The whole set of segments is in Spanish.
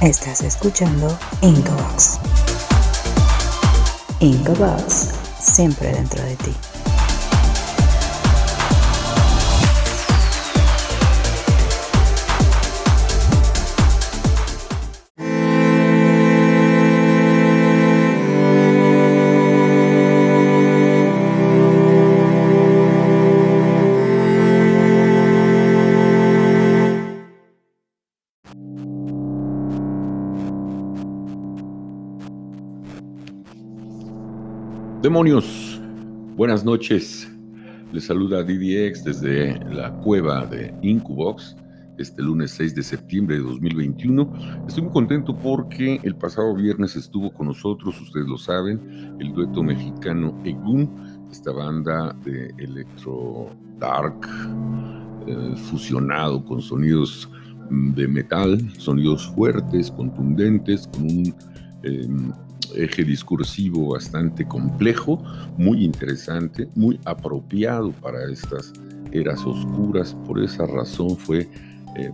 Estás escuchando Incobox. Incobox, siempre dentro de ti. Demonios, buenas noches. Les saluda DDX desde la cueva de Incubox este lunes 6 de septiembre de 2021. Estoy muy contento porque el pasado viernes estuvo con nosotros, ustedes lo saben, el dueto mexicano Egun, esta banda de electro dark eh, fusionado con sonidos de metal, sonidos fuertes, contundentes, con un em, eje discursivo bastante complejo, muy interesante, muy apropiado para estas eras oscuras. Por esa razón fue eh,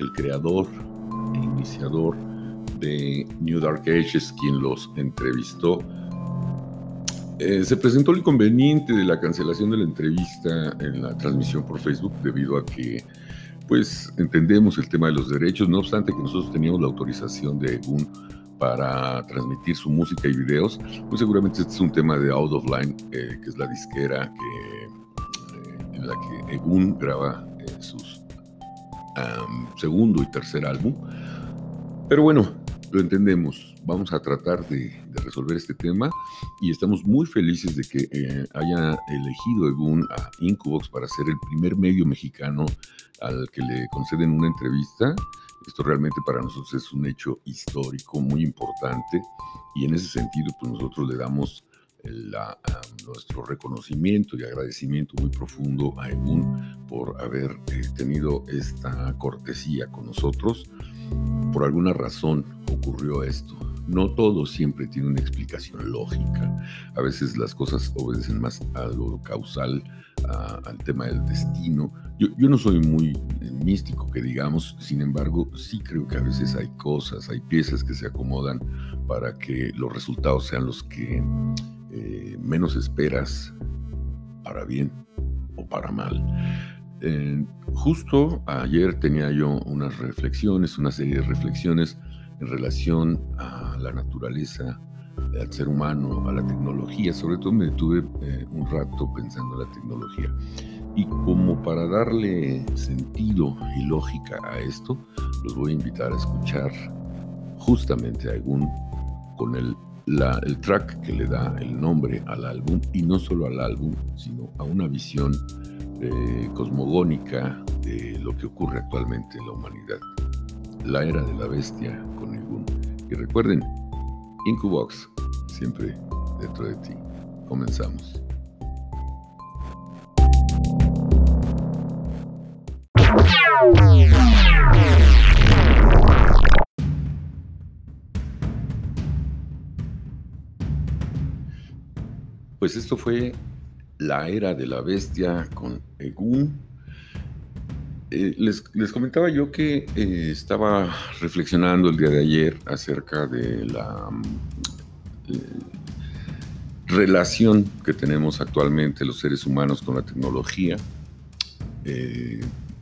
el creador e iniciador de New Dark Ages, quien los entrevistó. Eh, se presentó el inconveniente de la cancelación de la entrevista en la transmisión por Facebook debido a que pues entendemos el tema de los derechos, no obstante que nosotros teníamos la autorización de un para transmitir su música y videos, pues seguramente este es un tema de Out of Line, eh, que es la disquera que, eh, en la que Egun graba eh, sus segundo y tercer álbum. Pero bueno, lo entendemos. Vamos a tratar de, resolver este tema y estamos muy felices de que haya elegido Egun a Incubox para ser el primer medio mexicano al que le conceden una entrevista esto realmente para nosotros es un hecho histórico muy importante y en ese sentido pues nosotros le damos nuestro reconocimiento y agradecimiento muy profundo a Egun por haber eh, tenido esta cortesía con nosotros. Por alguna razón ocurrió esto. No todo siempre tiene una explicación lógica. A veces las cosas obedecen más a lo causal, al tema del destino. Yo, no soy muy eh, místico, que digamos, sin embargo, sí creo que a veces hay cosas, hay piezas que se acomodan para que los resultados sean los que eh, menos esperas, para bien o para mal. Justo ayer tenía yo unas reflexiones, una serie de reflexiones en relación a la naturaleza, al ser humano, a la tecnología. Sobre todo me detuve eh, un rato pensando en la tecnología. Y como para darle sentido y lógica a esto, los voy a invitar a escuchar justamente a algún con el, el track que le da el nombre al álbum, y no solo al álbum, sino a una visión eh, cosmogónica de lo que ocurre actualmente en la humanidad la era de la bestia con Egun. Recuerden, Incubox, siempre dentro de ti. Comenzamos. Pues esto fue la era de la bestia con Egun eh, les, comentaba yo que eh, estaba reflexionando el día de ayer acerca de la eh, relación que tenemos actualmente los seres humanos con la tecnología.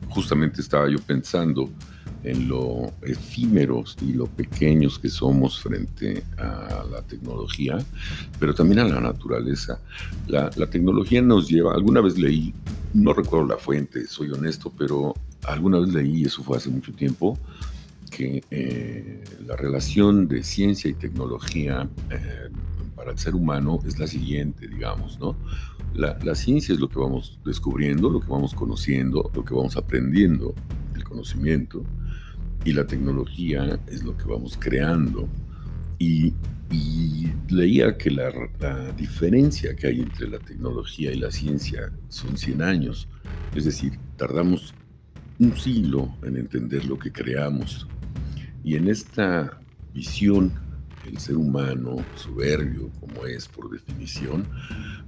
justamente estaba yo pensando en lo efímeros y lo pequeños que somos frente a la tecnología, pero también a la naturaleza. La tecnología nos lleva, alguna vez leí no recuerdo la fuente, soy honesto, pero alguna vez leí, eso fue hace mucho tiempo, que eh, la relación de ciencia y tecnología eh, para el ser humano es la siguiente, digamos, ¿no? La, la, ciencia es lo que vamos descubriendo, lo que vamos conociendo, lo que vamos aprendiendo, el conocimiento, y la tecnología es lo que vamos creando. Y y leía que la, diferencia que hay entre la tecnología y la ciencia son 100 años, es decir, tardamos un siglo en entender lo que creamos. Y en esta visión el ser humano, soberbio como es por definición,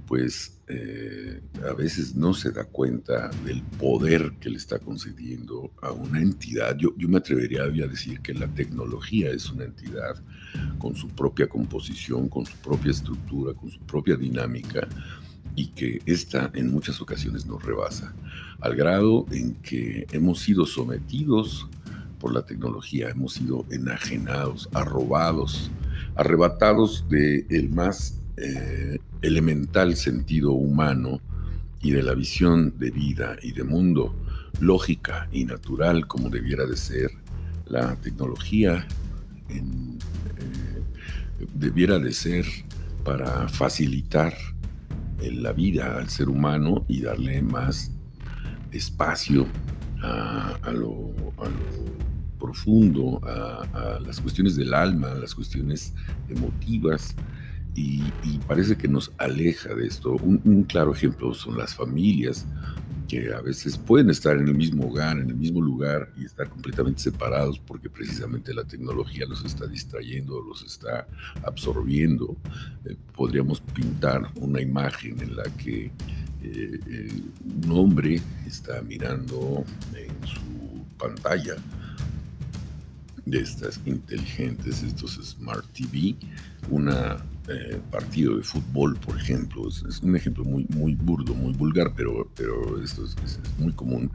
pues eh, a veces no se da cuenta del poder que le está concediendo a una entidad. Yo, yo me atrevería a decir que la tecnología es una entidad con su propia composición, con su propia estructura, con su propia dinámica y que esta en muchas ocasiones nos rebasa, al grado en que hemos sido sometidos por la tecnología, hemos sido enajenados, arrobados, arrebatados del el más eh, elemental sentido humano y de la visión de vida y de mundo lógica y natural como debiera de ser, la tecnología eh, debiera de ser para facilitar la vida al ser humano y darle más espacio a, lo, profundo, a, las cuestiones del alma, a las cuestiones emotivas, y, parece que nos aleja de esto. un, claro ejemplo son las familias que a veces pueden estar en el mismo hogar, en el mismo lugar y estar completamente separados porque precisamente la tecnología los está distrayendo, los está absorbiendo. Eh, podríamos pintar una imagen en la que eh, eh, un hombre está mirando en su pantalla de estas inteligentes, estos Smart TV, una eh, partido de fútbol, por ejemplo. Es, un ejemplo muy, muy burdo, muy vulgar, pero, pero esto es, muy común.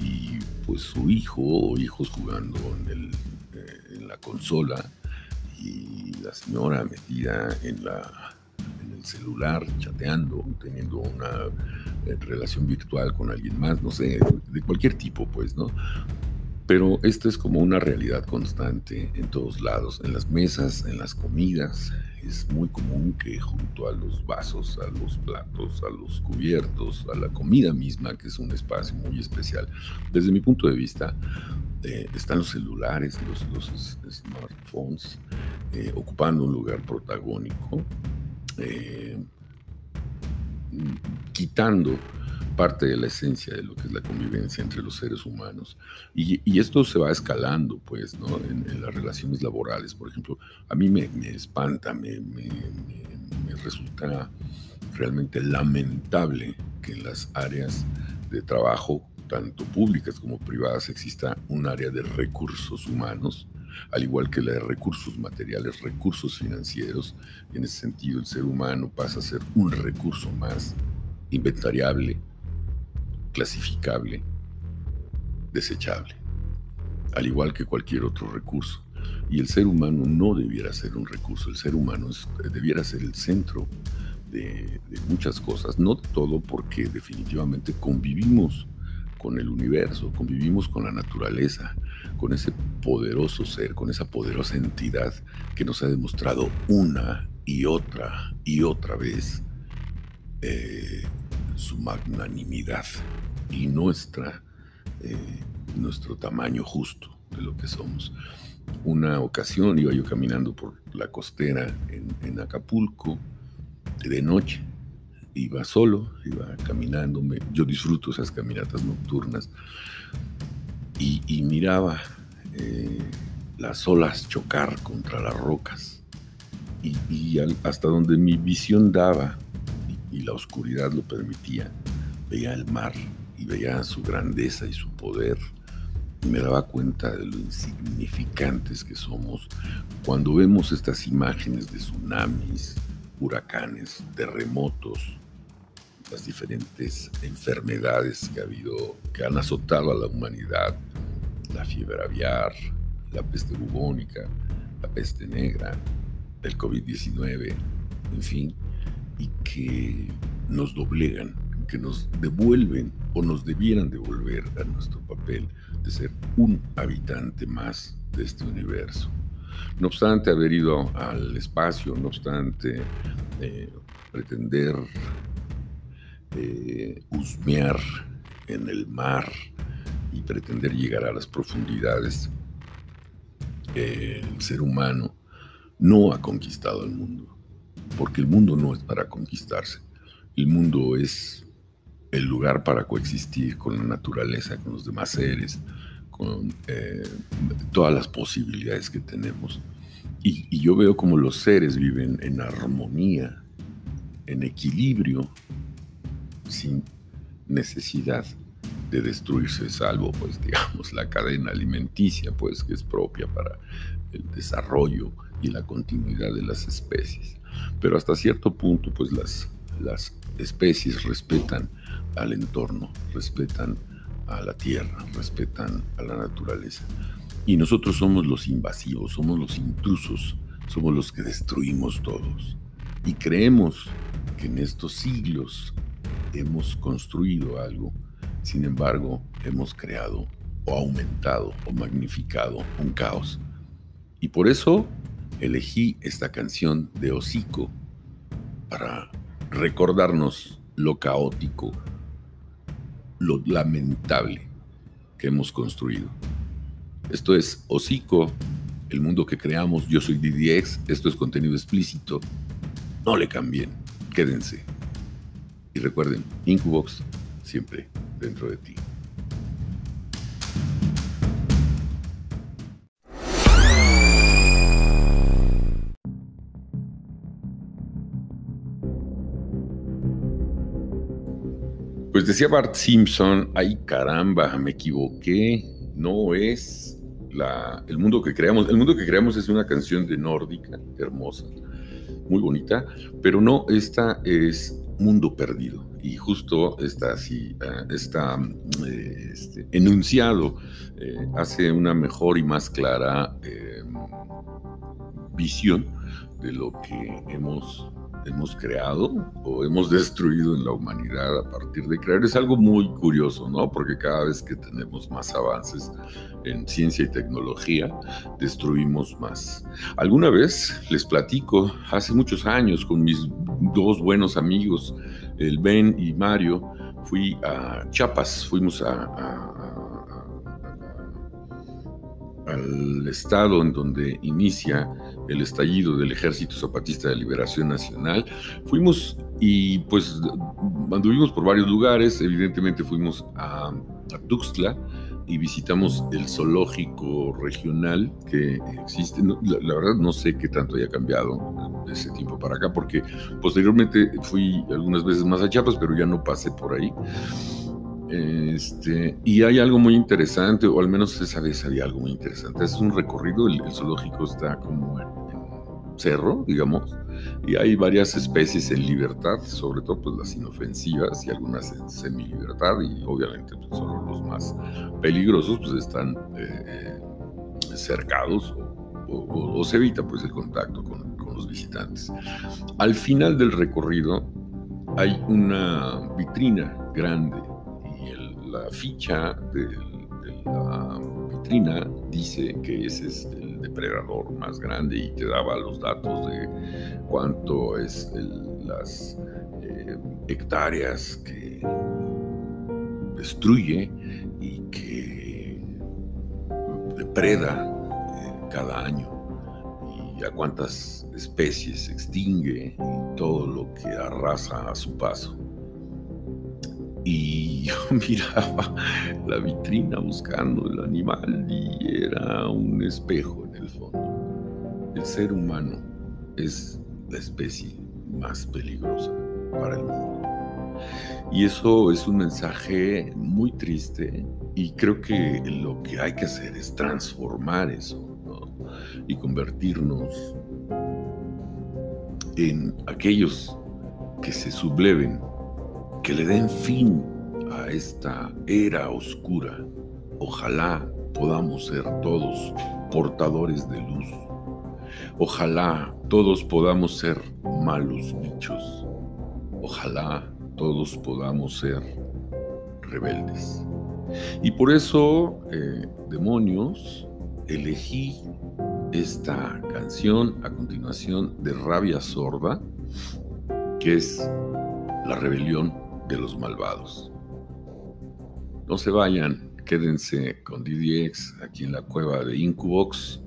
Y pues su hijo o hijos jugando eh, en la consola y la señora metida en, la, en el celular, chateando, teniendo una eh, relación virtual con alguien más, no sé, de cualquier tipo, pues, ¿no? Pero esto es como una realidad constante en todos lados, en las mesas, en las comidas. Es muy común que junto a los vasos, a los platos, a los cubiertos, a la comida misma, que es un espacio muy especial, desde mi punto de vista, eh, están los celulares, los, smartphones, eh, ocupando un lugar protagónico, eh, quitando parte de la esencia de lo que es la convivencia entre los seres humanos. Y, esto se va escalando, pues. En, las relaciones laborales, por ejemplo, a mí me, espanta, me, resulta realmente lamentable que en las áreas de trabajo, tanto públicas como privadas, exista un área de recursos humanos, al igual que la de recursos materiales, recursos financieros. En ese sentido, el ser humano pasa a ser un recurso más inventariable, clasificable, desechable, al igual que cualquier otro recurso. Y el ser humano no debiera ser un recurso, el ser humano debiera ser el centro de, muchas cosas, no todo porque definitivamente convivimos con el universo, convivimos con la naturaleza, con ese poderoso ser, con esa poderosa entidad que nos ha demostrado una y otra y otra vez eh, su magnanimidad y nuestra, eh, nuestro tamaño justo de lo que somos. Una ocasión iba yo caminando por la costera en, Acapulco de noche, iba solo, iba caminando, yo disfruto esas caminatas nocturnas y, miraba eh, las olas chocar contra las rocas y, hasta donde mi visión daba y la oscuridad lo permitía, veía el mar y veía su grandeza y su poder. Y me daba cuenta de lo insignificantes que somos cuando vemos estas imágenes de tsunamis, huracanes, terremotos, las diferentes enfermedades que ha habido, que han azotado a la humanidad, la fiebre aviar, la peste bubónica, la peste negra, el COVID-19, en fin, y que nos doblegan que nos devuelven o nos debieran devolver a nuestro papel de ser un habitante más de este universo. No obstante haber ido al espacio, no obstante eh, pretender eh, husmear en el mar y pretender llegar a las profundidades, el ser humano no ha conquistado el mundo, porque el mundo no es para conquistarse, el mundo es el lugar para coexistir con la naturaleza, con los demás seres, con eh, todas las posibilidades que tenemos. Y, yo veo como los seres viven en armonía, en equilibrio, sin necesidad de destruirse, salvo, pues, digamos, la cadena alimenticia, pues, que es propia para el desarrollo y la continuidad de las especies. Pero hasta cierto punto, pues, las, las especies respetan al entorno, respetan a la tierra, respetan a la naturaleza. Y nosotros somos los invasivos, somos los intrusos, somos los que destruimos todos. Y creemos que en estos siglos hemos construido algo, sin embargo hemos creado o aumentado o magnificado un caos. Y por eso elegí esta canción de Hocico para recordarnos lo caótico, lo lamentable que hemos construido. Esto es Hocico, el mundo que creamos. Yo soy DDX, esto es contenido explícito. No le cambien, quédense. Y recuerden, Incubox siempre dentro de ti. Decía Bart Simpson, ay caramba, me equivoqué, no es la, el mundo que creamos. El mundo que creamos es una canción de nórdica, hermosa, muy bonita, pero no, esta es Mundo Perdido. Y justo está así, ah, está eh, este, enunciado, eh, hace una mejor y más clara eh, visión de lo que hemos hemos creado o hemos destruido en la humanidad a partir de crear es algo muy curioso, ¿no? Porque cada vez que tenemos más avances en ciencia y tecnología, destruimos más. Alguna vez les platico, hace muchos años, con mis dos buenos amigos, el Ben y Mario, fui a Chiapas, fuimos a al estado en donde inicia el estallido del Ejército Zapatista de Liberación Nacional. Fuimos y pues anduvimos por varios lugares, evidentemente fuimos a, Tuxtla y visitamos el zoológico regional que existe. la, la, verdad no sé qué tanto haya cambiado de ese tiempo para acá, porque posteriormente fui algunas veces más a Chiapas, pero ya no pasé por ahí. Este, y hay algo muy interesante, o al menos esa vez había algo muy interesante. Es un recorrido, el, zoológico está como en, cerro, digamos, y hay varias especies en libertad, sobre todo pues las inofensivas y algunas en semi-libertad, y obviamente pues, solo los más peligrosos pues están eh, cercados o, se evita pues el contacto con, con los visitantes. Al final del recorrido hay una vitrina grande la ficha de, la vitrina dice que ese es el depredador más grande y te daba los datos de cuánto es las eh, hectáreas que destruye y que depreda eh, cada año y a cuántas especies extingue y todo lo que arrasa a su paso. Y yo miraba la vitrina buscando el animal y era un espejo en el fondo. El ser humano es la especie más peligrosa para el mundo. Y eso es un mensaje muy triste y creo que lo que hay que hacer es transformar eso y convertirnos en aquellos que se subleven que le den fin a esta era oscura. Ojalá podamos ser todos portadores de luz. Ojalá todos podamos ser malos bichos. Ojalá todos podamos ser rebeldes. Y por eso, eh, demonios, elegí esta canción a continuación de Rabia Sorda, que es la rebelión de los malvados. No se vayan, quédense con DDX aquí en la cueva de Incubox,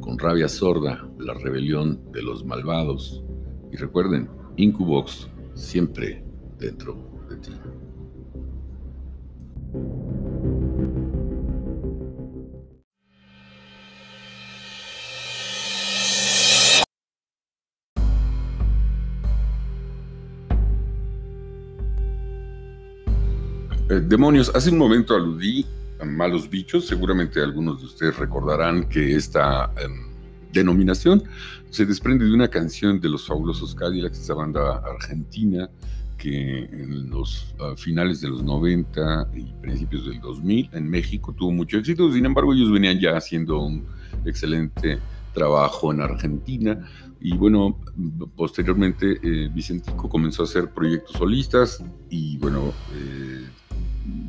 con rabia sorda, la rebelión de los malvados. Y recuerden, Incubox siempre dentro de ti. Demonios, hace un momento aludí a malos bichos, seguramente algunos de ustedes recordarán que esta em, denominación se desprende de una canción de los fabulosos Cadillacs, esa banda argentina que en los finales de los 90 y principios del 2000 en México tuvo mucho éxito, sin embargo ellos venían ya haciendo un excelente trabajo en Argentina. Y bueno, posteriormente eh, Vicentico comenzó a hacer proyectos solistas y bueno, eh,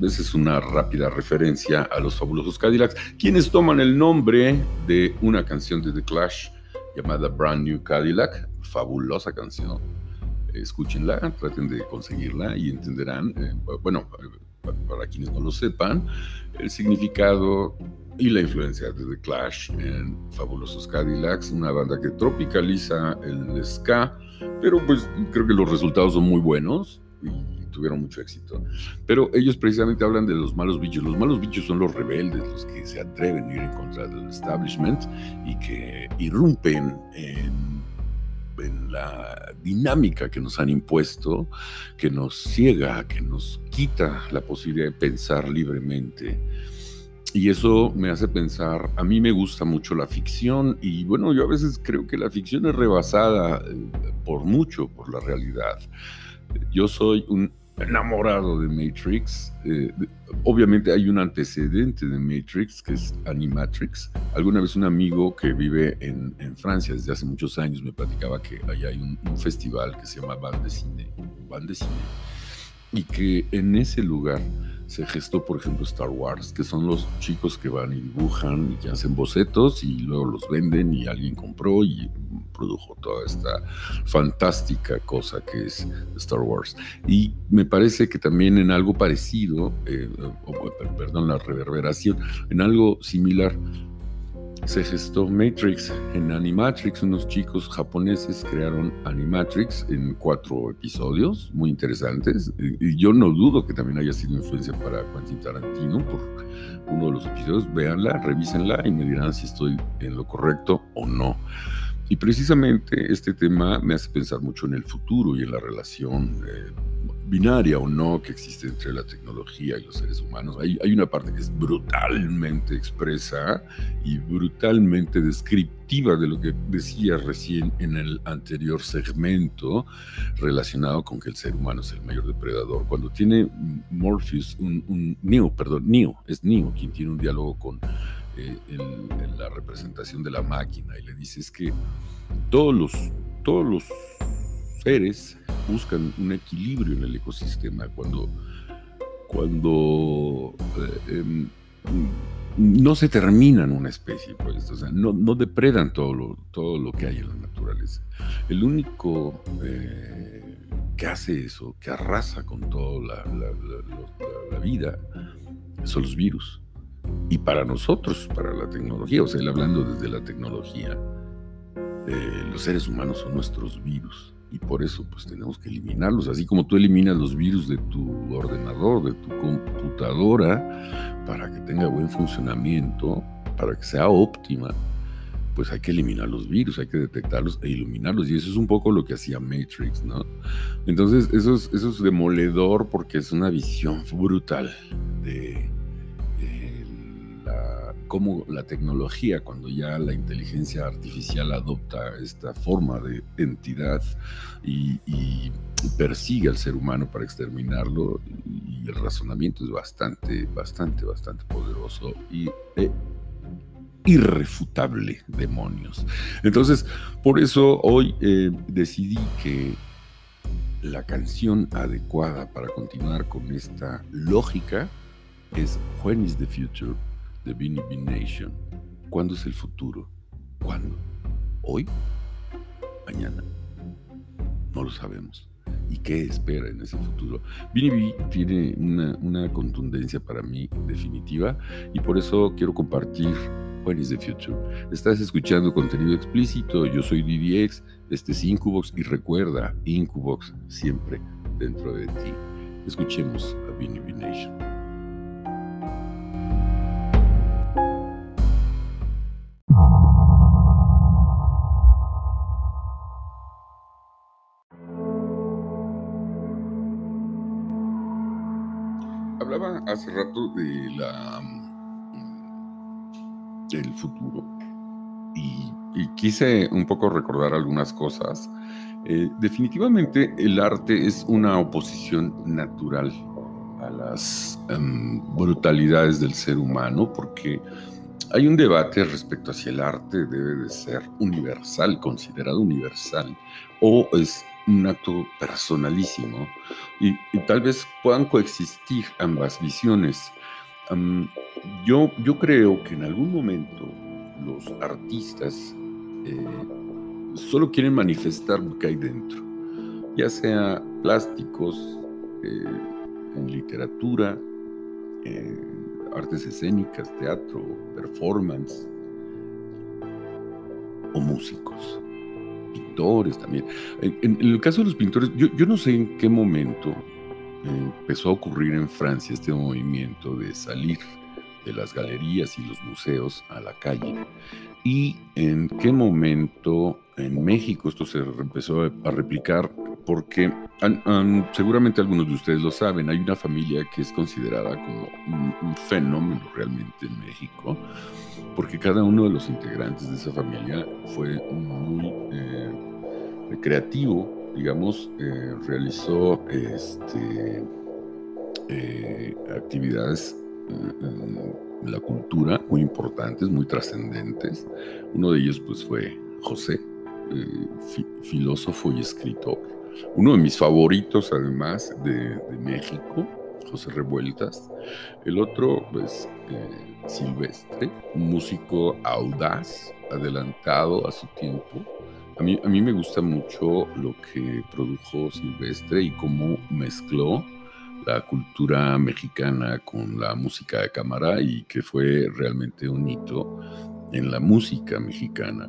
esa es una rápida referencia a los fabulosos Cadillacs, quienes toman el nombre de una canción de The Clash llamada Brand New Cadillac, fabulosa canción. Escúchenla, traten de conseguirla y entenderán, eh, bueno, para quienes no lo sepan, el significado y la influencia de The Clash en Fabulosos Cadillacs, una banda que tropicaliza el ska, pero pues creo que los resultados son muy buenos y tuvieron mucho éxito. Pero ellos precisamente hablan de los malos bichos. Los malos bichos son los rebeldes, los que se atreven a ir en contra del establishment y que irrumpen en la dinámica que nos han impuesto, que nos ciega, que nos quita la posibilidad de pensar libremente. Y eso me hace pensar, a mí me gusta mucho la ficción y bueno, yo a veces creo que la ficción es rebasada eh, por mucho por la realidad. Yo soy un enamorado de Matrix. Eh, obviamente hay un antecedente de Matrix, que es Animatrix. Alguna vez un amigo que vive en, Francia desde hace muchos años me platicaba que allá hay un, festival que se llama Van de Cine, Van de Cine, y que en ese lugar se gestó, por ejemplo, Star Wars, que son los chicos que van y dibujan y que hacen bocetos y luego los venden y alguien compró y produjo toda esta fantástica cosa que es Star Wars. Y me parece que también en algo parecido, eh, perdón, la reverberación, en algo similar, se gestó Matrix. En Animatrix, unos chicos japoneses crearon Animatrix en cuatro episodios muy interesantes. Y yo no dudo que también haya sido influencia para Quentin Tarantino por uno de los episodios. Véanla, revísenla y me dirán si estoy en lo correcto o no. Y precisamente este tema me hace pensar mucho en el futuro y en la relación eh, binaria o no que existe entre la tecnología y los seres humanos. Hay, una parte que es brutalmente expresa y brutalmente descriptiva de lo que decía recién en el anterior segmento relacionado con que el ser humano es el mayor depredador. Cuando tiene Morpheus, un, un Neo, perdón, Neo, es Neo quien tiene un diálogo con eh, en, la representación de la máquina y le dices que todos los, todos los seres buscan un equilibrio en el ecosistema cuando, cuando eh, em, no se terminan una especie, pues, o sea, no, no, depredan todo lo, todo lo que hay en la naturaleza. El único eh, que hace eso, que arrasa con toda la vida, son los virus. Y para nosotros, para la tecnología, o sea, él hablando desde la tecnología, eh, los seres humanos son nuestros virus y por eso pues tenemos que eliminarlos, así como tú eliminas los virus de tu ordenador, de tu computadora, para que tenga buen funcionamiento, para que sea óptima, pues hay que eliminar los virus, hay que detectarlos e iluminarlos. Y eso es un poco lo que hacía Matrix, ¿no? Entonces, eso es, eso es demoledor porque es una visión brutal de, cómo la tecnología, cuando ya la inteligencia artificial adopta esta forma de entidad y, persigue al ser humano para exterminarlo, y el razonamiento es bastante, bastante, bastante poderoso y e irrefutable, demonios. Entonces, por eso hoy eh, decidí que la canción adecuada para continuar con esta lógica es When is the Future de Beanie Bean Nation. ¿Cuándo es el futuro? ¿Cuándo? ¿Hoy? ¿Mañana? No lo sabemos. ¿Y qué espera en ese futuro? Beanie tiene una, contundencia para mí definitiva y por eso quiero compartir What is the Future. Estás escuchando contenido explícito, yo soy DDX, este es Incubox y recuerda, Incubox siempre dentro de ti. Escuchemos a Beanie Bean Nation. Hablaba hace rato de la mm, del futuro y, quise un poco recordar algunas cosas. Eh, definitivamente el arte es una oposición natural a las em, brutalidades del ser humano porque hay un debate respecto a si el arte debe de ser universal, considerado universal, o es un acto personalísimo y, tal vez puedan coexistir ambas visiones. yo, yo creo que en algún momento los artistas eh, solo quieren manifestar lo que hay dentro, ya sea plásticos, eh, en literatura, eh, artes escénicas, teatro, performance o músicos pintores también. En, el caso de los pintores, yo, no sé en qué momento empezó a ocurrir en Francia este movimiento de salir de las galerías y los museos a la calle y en qué momento en México esto se empezó a replicar porque seguramente algunos de ustedes lo saben, hay una familia que es considerada como un fenómeno realmente en México porque cada uno de los integrantes de esa familia fue muy eh, creativo, digamos, eh, realizó este, eh, actividades en la cultura muy importantes, muy trascendentes. Uno de ellos pues fue José, filósofo y escritor. Uno de mis favoritos además de, México, José Revueltas. El otro, pues, eh, Silvestre, un músico audaz, adelantado a su tiempo. A mí, a mí me gusta mucho lo que produjo Silvestre y cómo mezcló la cultura mexicana con la música de cámara y que fue realmente un hito en la música mexicana.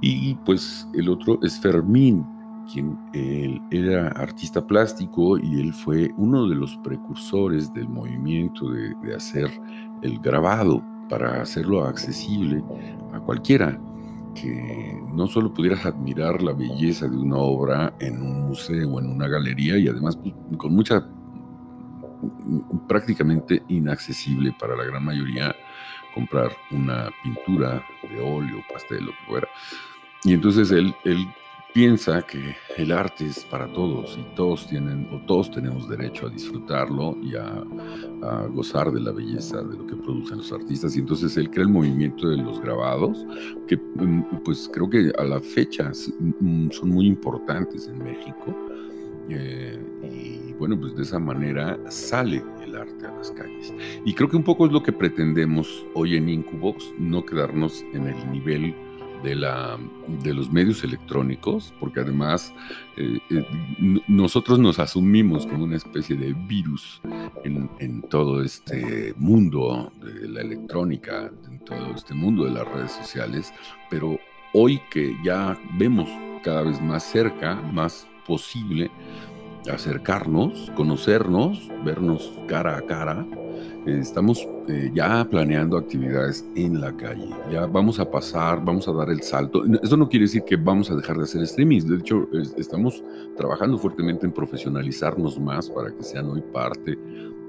Y pues el otro es Fermín, quien él era artista plástico y él fue uno de los precursores del movimiento de, de hacer el grabado para hacerlo accesible a cualquiera que no solo pudieras admirar la belleza de una obra en un museo o en una galería y además pues, con mucha prácticamente inaccesible para la gran mayoría comprar una pintura de óleo, pastel, lo que fuera. Y entonces él, él piensa que el arte es para todos y todos tienen o todos tenemos derecho a disfrutarlo y a, gozar de la belleza de lo que producen los artistas. Y entonces él crea el movimiento de los grabados que mm, pues creo que a la fecha mm, son muy importantes en México eh, y bueno pues de esa manera sale el arte a las calles. Y creo que un poco es lo que pretendemos hoy en Incubox no quedarnos en el nivel de, la, de los medios electrónicos, porque además eh, eh, nosotros nos asumimos como una especie de virus en, en, todo este mundo de la electrónica, en todo este mundo de las redes sociales, pero hoy que ya vemos cada vez más cerca, más posible, acercarnos, conocernos, vernos cara a cara, estamos eh, ya planeando actividades en la calle. Ya vamos a pasar, vamos a dar el salto. Eso no quiere decir que vamos a dejar de hacer streaming. De hecho, estamos trabajando fuertemente en profesionalizarnos más para que sean hoy parte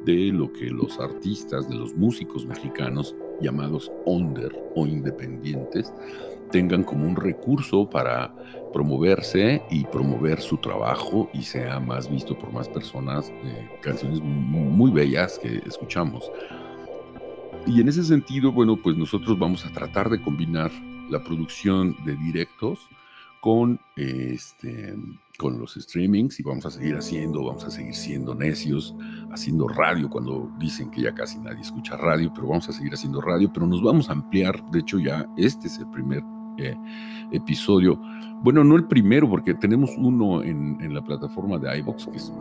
de lo que los artistas, de los músicos mexicanos llamados under o independientes, tengan como un recurso para promoverse y promover su trabajo y sea más visto por más personas, eh, canciones muy bellas que escuchamos. Y en ese sentido, bueno, pues nosotros vamos a tratar de combinar la producción de directos con, este, con los streamings y vamos a seguir haciendo, vamos a seguir siendo necios, haciendo radio cuando dicen que ya casi nadie escucha radio, pero vamos a seguir haciendo radio, pero nos vamos a ampliar, de hecho ya este es el primer eh, episodio. Bueno, no el primero, porque tenemos uno en, en la plataforma de iBox que es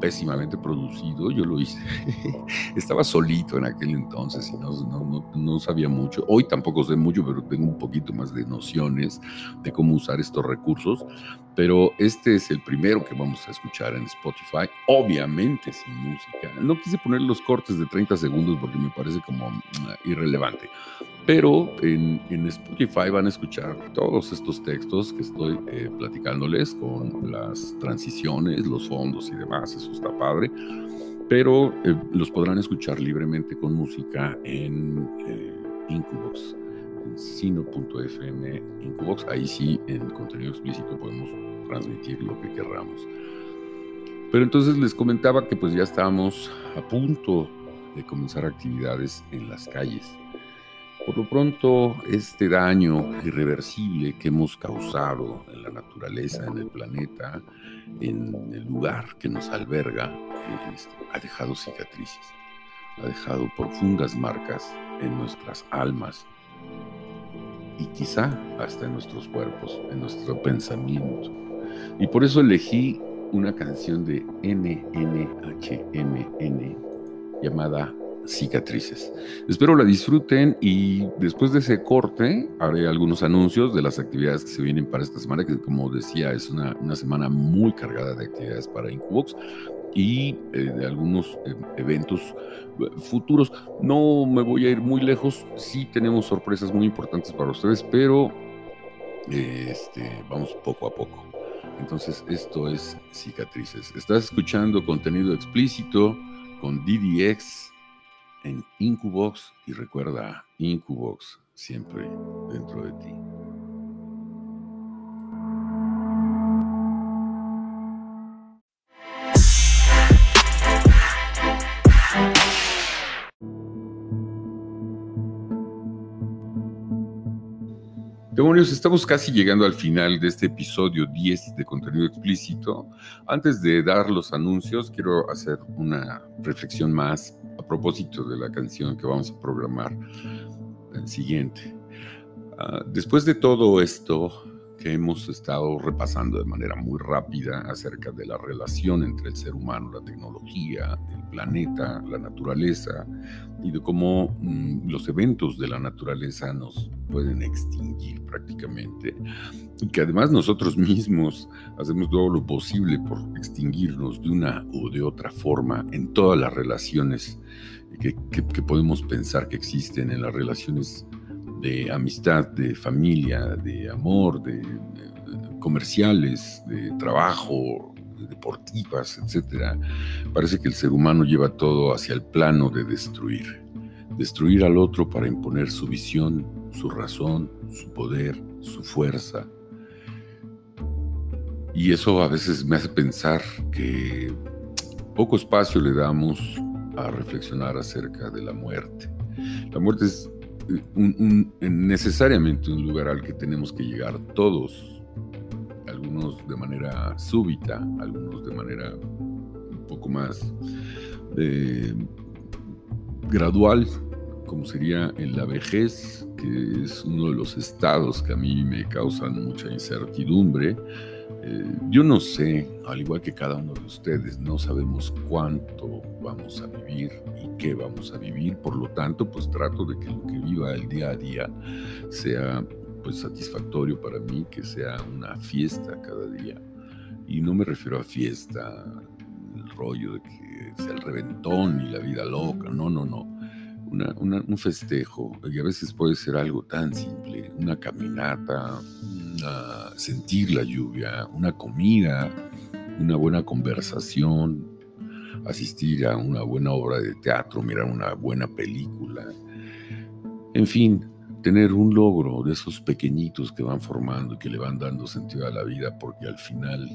pésimamente producido. Yo lo hice. Estaba solito en aquel entonces y no, no, no, sabía mucho. Hoy tampoco sé mucho, pero tengo un poquito más de nociones de cómo usar estos recursos. Pero este es el primero que vamos a escuchar en Spotify, obviamente sin música. No quise poner los cortes de 30 segundos porque me parece como mm, irrelevante. Pero en, en Spotify van a escuchar todos estos textos que estoy eh, platicándoles con las transiciones, los fondos y demás. Eso está padre. pero eh, los podrán escuchar libremente con música en eh, Incubox, en sino.fm Incubox. Ahí sí, en contenido explícito podemos transmitir lo que querramos. Pero entonces les comentaba que pues ya estábamos a punto de comenzar actividades en las calles. Por lo pronto, este daño irreversible que hemos causado en la naturaleza, en el planeta, en el lugar que nos alberga, este, ha dejado cicatrices, ha dejado profundas marcas en nuestras almas y quizá hasta en nuestros cuerpos, en nuestro pensamiento. Y por eso elegí una canción de NNHMN llamada cicatrices. Espero la disfruten y después de ese corte haré algunos anuncios de las actividades que se vienen para esta semana, que como decía es una, semana muy cargada de actividades para Incubox y eh, de algunos eh, eventos eh, futuros. No me voy a ir muy lejos, sí tenemos sorpresas muy importantes para ustedes, pero este, vamos poco a poco. Entonces esto es cicatrices. Estás escuchando contenido explícito con DDX en Incubox y recuerda, Incubox siempre dentro de ti. Demonios, estamos casi llegando al final de este episodio 10 de contenido explícito. Antes de dar los anuncios, quiero hacer una reflexión más propósito de la canción que vamos a programar el siguiente. Ah, después de todo esto que hemos estado repasando de manera muy rápida acerca de la relación entre el ser humano, la tecnología, el planeta, la naturaleza y de cómo mm, los eventos de la naturaleza nos pueden extinguir prácticamente y que además nosotros mismos hacemos todo lo posible por extinguirnos de una o de otra forma en todas las relaciones que, que podemos pensar que existen en las relaciones de amistad, de familia, de amor, de, comerciales, de trabajo, deportivas, etc. Parece que el ser humano lleva todo hacia el plano de destruir. Destruir al otro para imponer su visión, su razón, su poder, su fuerza. Y eso a veces me hace pensar que poco espacio le damos a reflexionar acerca de la muerte. La muerte es necesariamente un lugar al que tenemos que llegar todos, algunos de manera súbita, algunos de manera un poco más eh, gradual, como sería en la vejez, que es uno de los estados que a mí me causan mucha incertidumbre eh, yo no sé, al igual que cada uno de ustedes, no sabemos cuánto vamos a vivir y qué vamos a vivir, por lo tanto, pues trato de que lo que viva el día a día sea pues satisfactorio para mí, que sea una fiesta cada día. Y no me refiero a fiesta, el rollo de que sea el reventón y la vida loca, no, no, no. Un festejo, y a veces puede ser algo tan simple, una caminata, sentir la lluvia, una comida, una buena conversación, asistir a una buena obra de teatro, mirar una buena película. En fin, tener un logro de esos pequeñitos que van formando y que le van dando sentido a la vida, porque al final,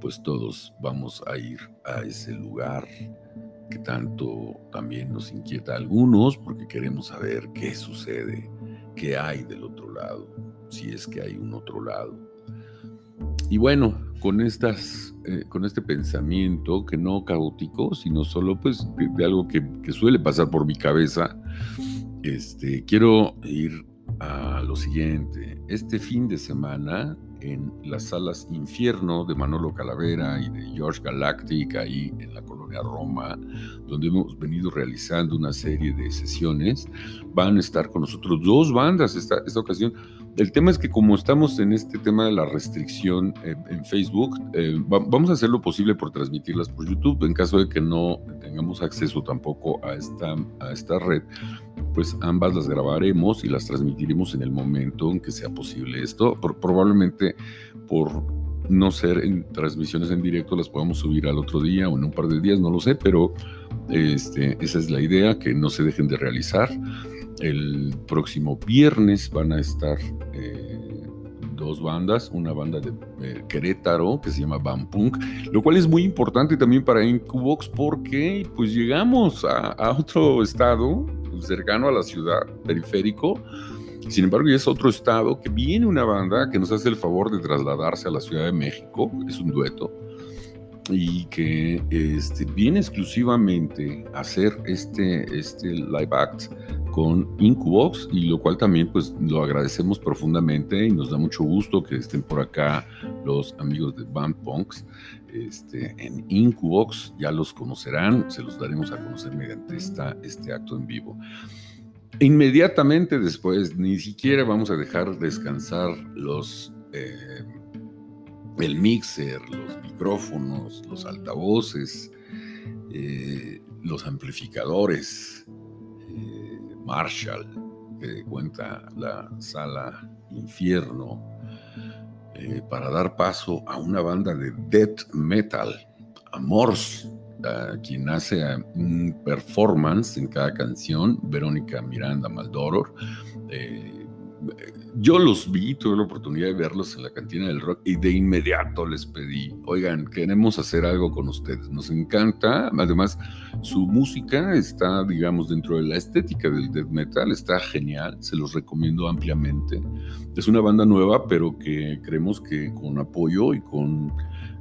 pues todos vamos a ir a ese lugar que tanto también nos inquieta a algunos, porque queremos saber qué sucede, qué hay del otro lado si es que hay un otro lado. Y bueno, con, estas, eh, con este pensamiento que no caótico, sino solo pues de, algo que, que, suele pasar por mi cabeza, este, quiero ir a lo siguiente. Este fin de semana en las salas Infierno de Manolo Calavera y de George Galactic, ahí en la colonia Roma, donde hemos venido realizando una serie de sesiones. Van a estar con nosotros dos bandas esta, esta ocasión. El tema es que como estamos en este tema de la restricción en Facebook, eh, vamos a hacer lo posible por transmitirlas por YouTube. En caso de que no tengamos acceso tampoco a esta, a esta red, pues ambas las grabaremos y las transmitiremos en el momento en que sea posible esto. probablemente por no ser en transmisiones en directo, las podamos subir al otro día o en un par de días, no lo sé, pero este, esa es la idea, que no se dejen de realizar. El próximo viernes van a estar eh, dos bandas, una banda de eh, Querétaro que se llama Bam Punk, lo cual es muy importante también para Incubox porque pues llegamos a, a otro estado cercano a la ciudad, periférico, sin embargo, ya es otro estado que viene una banda que nos hace el favor de trasladarse a la Ciudad de México, es un dueto, y que este, viene exclusivamente a hacer este, este live act con Incubox y lo cual también pues lo agradecemos profundamente y nos da mucho gusto que estén por acá los amigos de Band Punks este, en Incubox, ya los conocerán, se los daremos a conocer mediante esta, este acto en vivo. Inmediatamente después, ni siquiera vamos a dejar descansar los, eh, el mixer, los micrófonos, los altavoces, eh, los amplificadores, Marshall, que cuenta la sala Infierno, para dar paso a una banda de death metal, Amors quien hace un performance en cada canción, Verónica Miranda Maldoror. Eh, yo los vi, tuve la oportunidad de verlos en la cantina del rock y de inmediato les pedí, oigan, queremos hacer algo con ustedes, nos encanta, además su música está, digamos, dentro de la estética del death metal, está genial, se los recomiendo ampliamente. Es una banda nueva, pero que creemos que con apoyo y con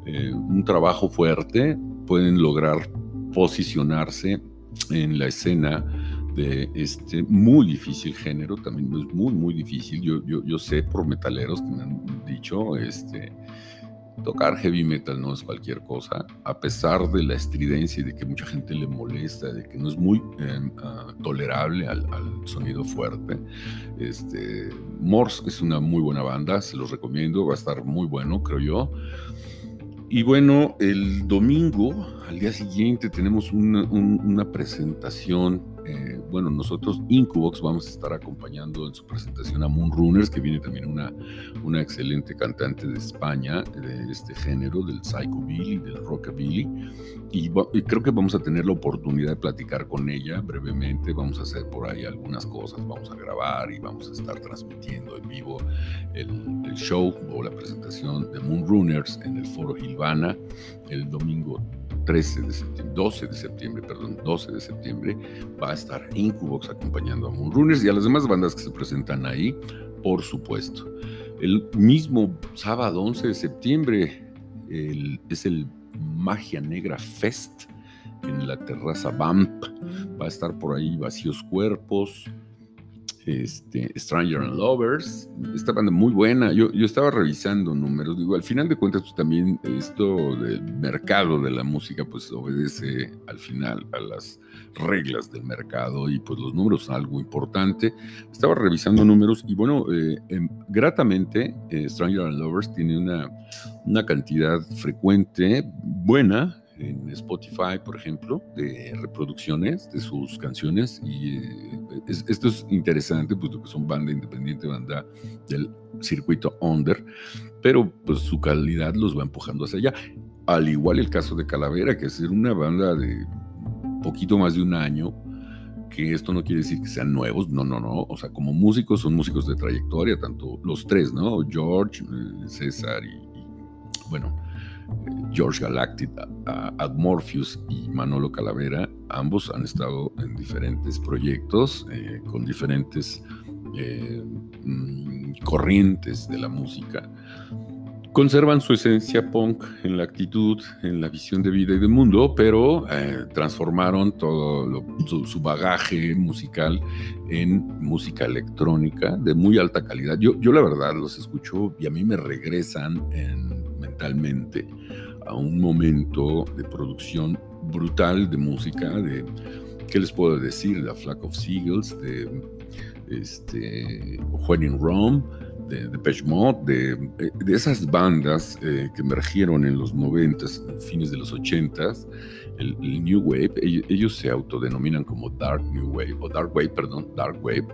eh, un trabajo fuerte pueden lograr posicionarse en la escena de este muy difícil género, también es muy, muy difícil. Yo, yo, yo sé por metaleros que me han dicho, este, tocar heavy metal no es cualquier cosa, a pesar de la estridencia y de que mucha gente le molesta, de que no es muy em, ah, tolerable al, sonido fuerte. Este, Morse es una muy buena banda, se los recomiendo, va a estar muy bueno, creo yo. Y bueno, el domingo, al día siguiente, tenemos una, presentación. Eh, bueno, nosotros, Incubox, vamos a estar acompañando en su presentación a Moonrunners, que viene también una, una excelente cantante de España, de este género, del psychobilly, del rockabilly. Y, creo que vamos a tener la oportunidad de platicar con ella brevemente. Vamos a hacer por ahí algunas cosas, vamos a grabar y vamos a estar transmitiendo en vivo el, el show o la presentación de Moonrunners en el Foro Gilvana el domingo 13 de septiembre, 12 de septiembre, perdón, 12 de septiembre, va a estar Incubox acompañando a Moonrunners y a las demás bandas que se presentan ahí, por supuesto. El mismo sábado 11 de septiembre es el Magia Negra Fest en la terraza BAMP. Va a estar por ahí Vacíos Cuerpos, este, Stranger and Lovers, esta banda muy buena. Yo, yo estaba revisando números, digo, al final de cuentas, pues también esto del mercado de la música, pues obedece al final a las reglas del mercado y pues los números algo importante. Estaba revisando números y bueno, eh, em, gratamente, eh, Stranger and Lovers tiene una, una cantidad frecuente, buena, en Spotify, por ejemplo, de reproducciones de sus canciones. Y eh, esto es interesante, puesto que son banda independiente, banda del circuito under, pero pues su calidad los va empujando hacia allá. Al igual el caso de Calavera, que es una banda de poquito más de un año, que esto no quiere decir que sean nuevos, no, no, no. O sea, como músicos son músicos de trayectoria, tanto los tres, ¿no? George, eh, César y bueno, George Galactic, Admorpheus y Manolo Calavera, ambos han estado en diferentes proyectos eh, con diferentes eh, mm, corrientes de la música. Conservan su esencia punk en la actitud, en la visión de vida y de mundo, pero eh, transformaron todo su, bagaje musical en música electrónica de muy alta calidad. Yo, yo la verdad los escucho y a mí me regresan mentalmente a un momento de producción brutal de música, de, ¿qué les puedo decir? De Flock of Seagulls, de este, When in Rome, de Depeche de, de esas bandas eh, que emergieron en los 90, fines de los 80 el, New Wave, ellos, se autodenominan como Dark New Wave, o Dark Wave, perdón, Dark Wave.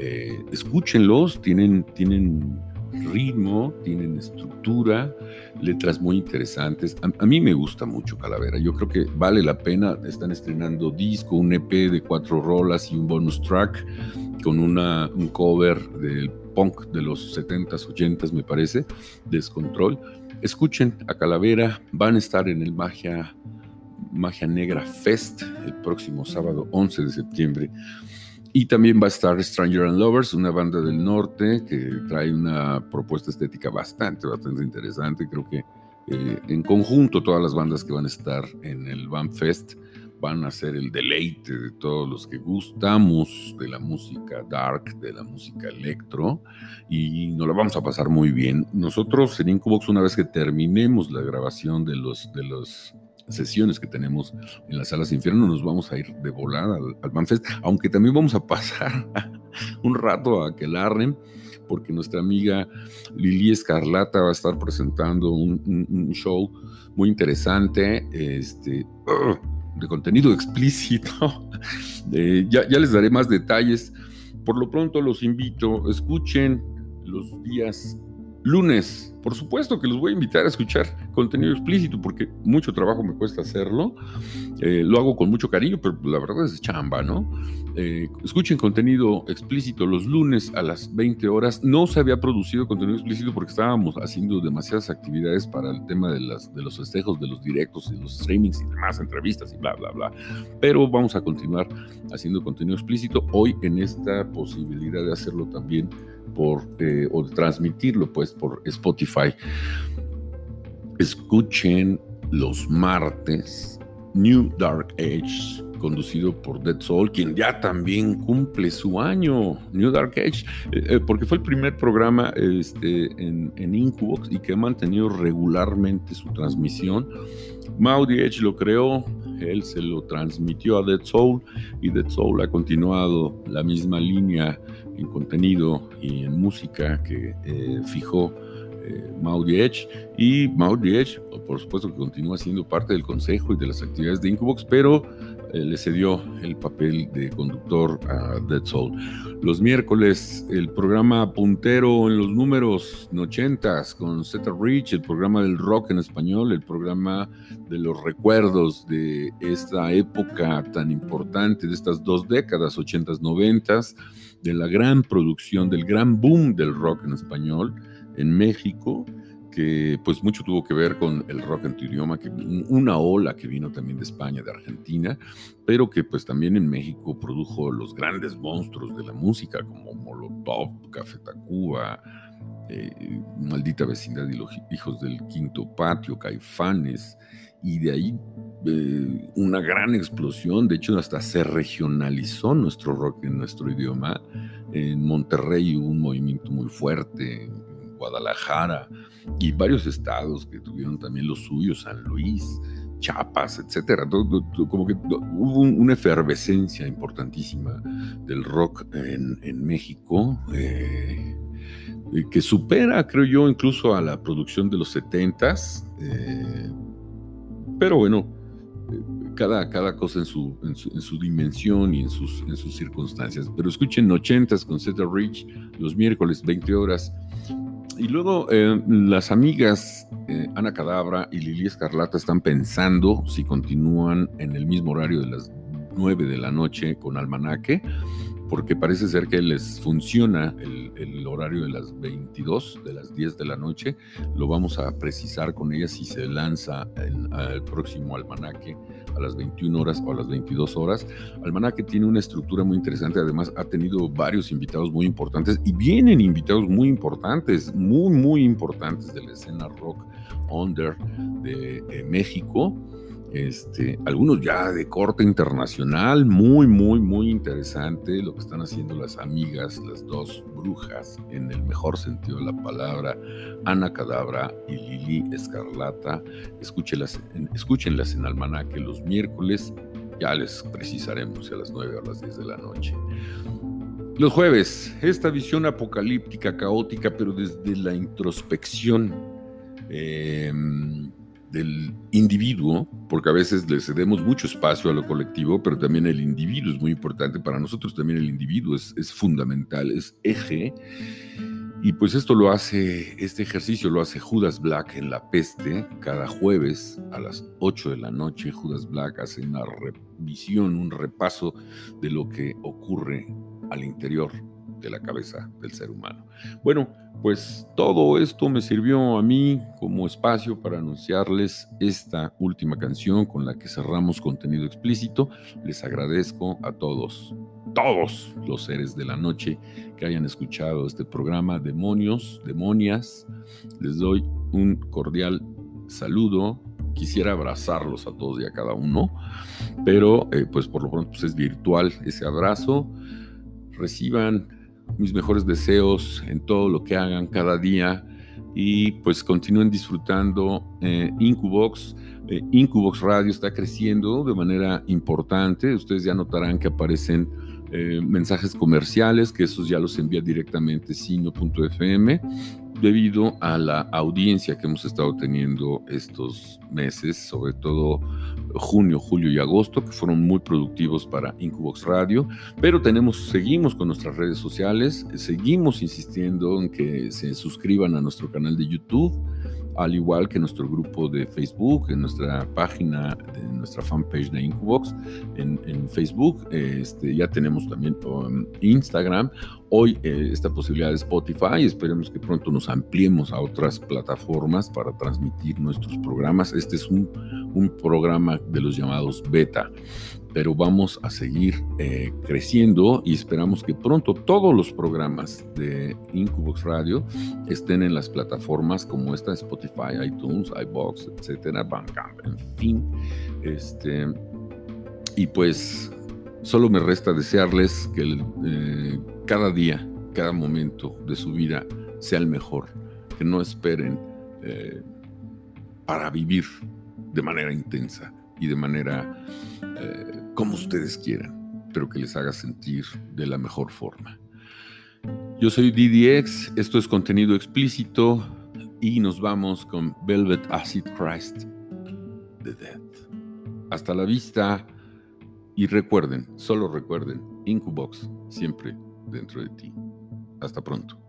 Eh, escúchenlos, tienen, tienen ritmo, tienen estructura, letras muy interesantes. A, mí me gusta mucho Calavera, yo creo que vale la pena. Están estrenando disco, un EP de cuatro rolas y un bonus track con una, un cover del punk de los 70s, 80s, me parece, Descontrol. Escuchen a Calavera, van a estar en el Magia, Magia Negra Fest el próximo sábado 11 de septiembre. Y también va a estar Stranger and Lovers, una banda del norte que trae una propuesta estética bastante, bastante interesante. Creo que eh, en conjunto todas las bandas que van a estar en el Band Fest van a ser el deleite de todos los que gustamos de la música dark, de la música electro, y nos la vamos a pasar muy bien. Nosotros en Incubox, una vez que terminemos la grabación de los, de los sesiones que tenemos en las salas de infierno, nos vamos a ir de volada al, al Manfest, aunque también vamos a pasar un rato a que larren porque nuestra amiga Lili Escarlata va a estar presentando un, show muy interesante este, de contenido explícito. ya, ya les daré más detalles. Por lo pronto los invito, escuchen los días lunes por supuesto que los voy a invitar a escuchar contenido explícito porque mucho trabajo me cuesta hacerlo. Eh, lo hago con mucho cariño, pero la verdad es chamba, ¿no? Eh, escuchen contenido explícito los lunes a las 20 horas. No se había producido contenido explícito porque estábamos haciendo demasiadas actividades para el tema de, las, de los festejos, de los directos y los streamings y demás, entrevistas y bla, bla, bla. Pero vamos a continuar haciendo contenido explícito hoy en esta posibilidad de hacerlo también por, eh, o transmitirlo pues por Spotify. Escuchen los martes New Dark Age, conducido por Dead Soul, quien ya también cumple su año, New Dark Age, eh, eh, porque fue el primer programa este, en, en Incubox y que ha mantenido regularmente su transmisión. Maudie Edge lo creó, él se lo transmitió a Dead Soul y Dead Soul ha continuado la misma línea en contenido y en música que eh, fijó eh, Maudie Edge y Maudie Edge por supuesto que continúa siendo parte del consejo y de las actividades de Incubox pero eh, le cedió el papel de conductor a Dead Soul. Los miércoles, el programa puntero en los números ochentas con Zeta Rich, el programa del rock en español, el programa de los recuerdos de esta época tan importante, de estas dos décadas, ochentas, noventas, de la gran producción, del gran boom del rock en español en México que pues mucho tuvo que ver con el rock en tu idioma, que una ola que vino también de España, de Argentina, pero que pues también en México produjo los grandes monstruos de la música como Molotov, Café Tacuba, eh, Maldita Vecindad y los Hijos del Quinto Patio, Caifanes, y de ahí eh, una gran explosión, de hecho hasta se regionalizó nuestro rock en nuestro idioma. En Monterrey hubo un movimiento muy fuerte, Guadalajara y varios estados que tuvieron también los suyos, San Luis, Chiapas, etcétera. como que hubo una efervescencia importantísima del rock en, México. Eh, que supera, creo yo, incluso a la producción de los 70s. Eh, pero bueno, cada, cada cosa en su, en su, dimensión y en sus, en sus circunstancias. Pero escuchen 80s con Zeta Rich los miércoles 20 horas y luego eh, las amigas eh, Ana Cadabra y Lili Escarlata están pensando si continúan en el mismo horario de las 9 de la noche con Almanaque porque parece ser que les funciona el, horario de las 22, de las 10 de la noche. Lo vamos a precisar con ellas si se lanza el, próximo almanaque a las 21 horas o a las 22 horas. Almanaque tiene una estructura muy interesante, además ha tenido varios invitados muy importantes y vienen invitados muy importantes, muy, muy importantes de la escena rock under de eh, México este, algunos ya de corte internacional, muy, muy, muy interesante lo que están haciendo las amigas, las dos brujas, en el mejor sentido de la palabra, Ana Cadabra y Lili Escarlata. Escúchenlas en, escúchenlas en Almanaque los miércoles, ya les precisaremos a las 9 o a las 10 de la noche. Los jueves, esta visión apocalíptica, caótica, pero desde la introspección. Eh, del individuo, porque a veces le cedemos mucho espacio a lo colectivo, pero también el individuo es muy importante. Para nosotros también el individuo es, es fundamental, es eje. Y pues esto lo hace, este ejercicio lo hace Judas Black en La Peste, cada jueves a las 8 de la noche. Judas Black hace una revisión, un repaso de lo que ocurre al interior de la cabeza del ser humano. Bueno, pues todo esto me sirvió a mí como espacio para anunciarles esta última canción con la que cerramos contenido explícito. Les agradezco a todos, todos los seres de la noche que hayan escuchado este programa, demonios, demonias. Les doy un cordial saludo. Quisiera abrazarlos a todos y a cada uno, pero eh, pues por lo pronto pues, es virtual ese abrazo. Reciban mis mejores deseos en todo lo que hagan cada día y pues continúen disfrutando eh, Incubox. Eh, Incubox Radio está creciendo de manera importante. Ustedes ya notarán que aparecen eh, mensajes comerciales, que esos ya los envía directamente sino.fm debido a la audiencia que hemos estado teniendo estos meses, sobre todo junio, julio y agosto, que fueron muy productivos para Incubox Radio, pero tenemos, seguimos con nuestras redes sociales, seguimos insistiendo en que se suscriban a nuestro canal de YouTube, al igual que nuestro grupo de Facebook, en nuestra página, en nuestra fanpage de Incubox, en, Facebook, este, ya tenemos también um, Instagram, hoy eh, esta posibilidad de Spotify, esperemos que pronto nos ampliemos a otras plataformas para transmitir nuestros programas. Este es un, un programa de los llamados beta pero vamos a seguir eh, creciendo y esperamos que pronto todos los programas de Incubox Radio estén en las plataformas como esta, Spotify, iTunes, iBox, etcétera, Bandcamp, en fin. Este, y pues solo me resta desearles que eh, cada día, cada momento de su vida sea el mejor, que no esperen eh, para vivir de manera intensa y de manera como ustedes quieran, pero que les haga sentir de la mejor forma. Yo soy DDX, esto es contenido explícito y nos vamos con Velvet Acid Christ, The Death. Hasta la vista y recuerden, solo recuerden, Incubox siempre dentro de ti. Hasta pronto.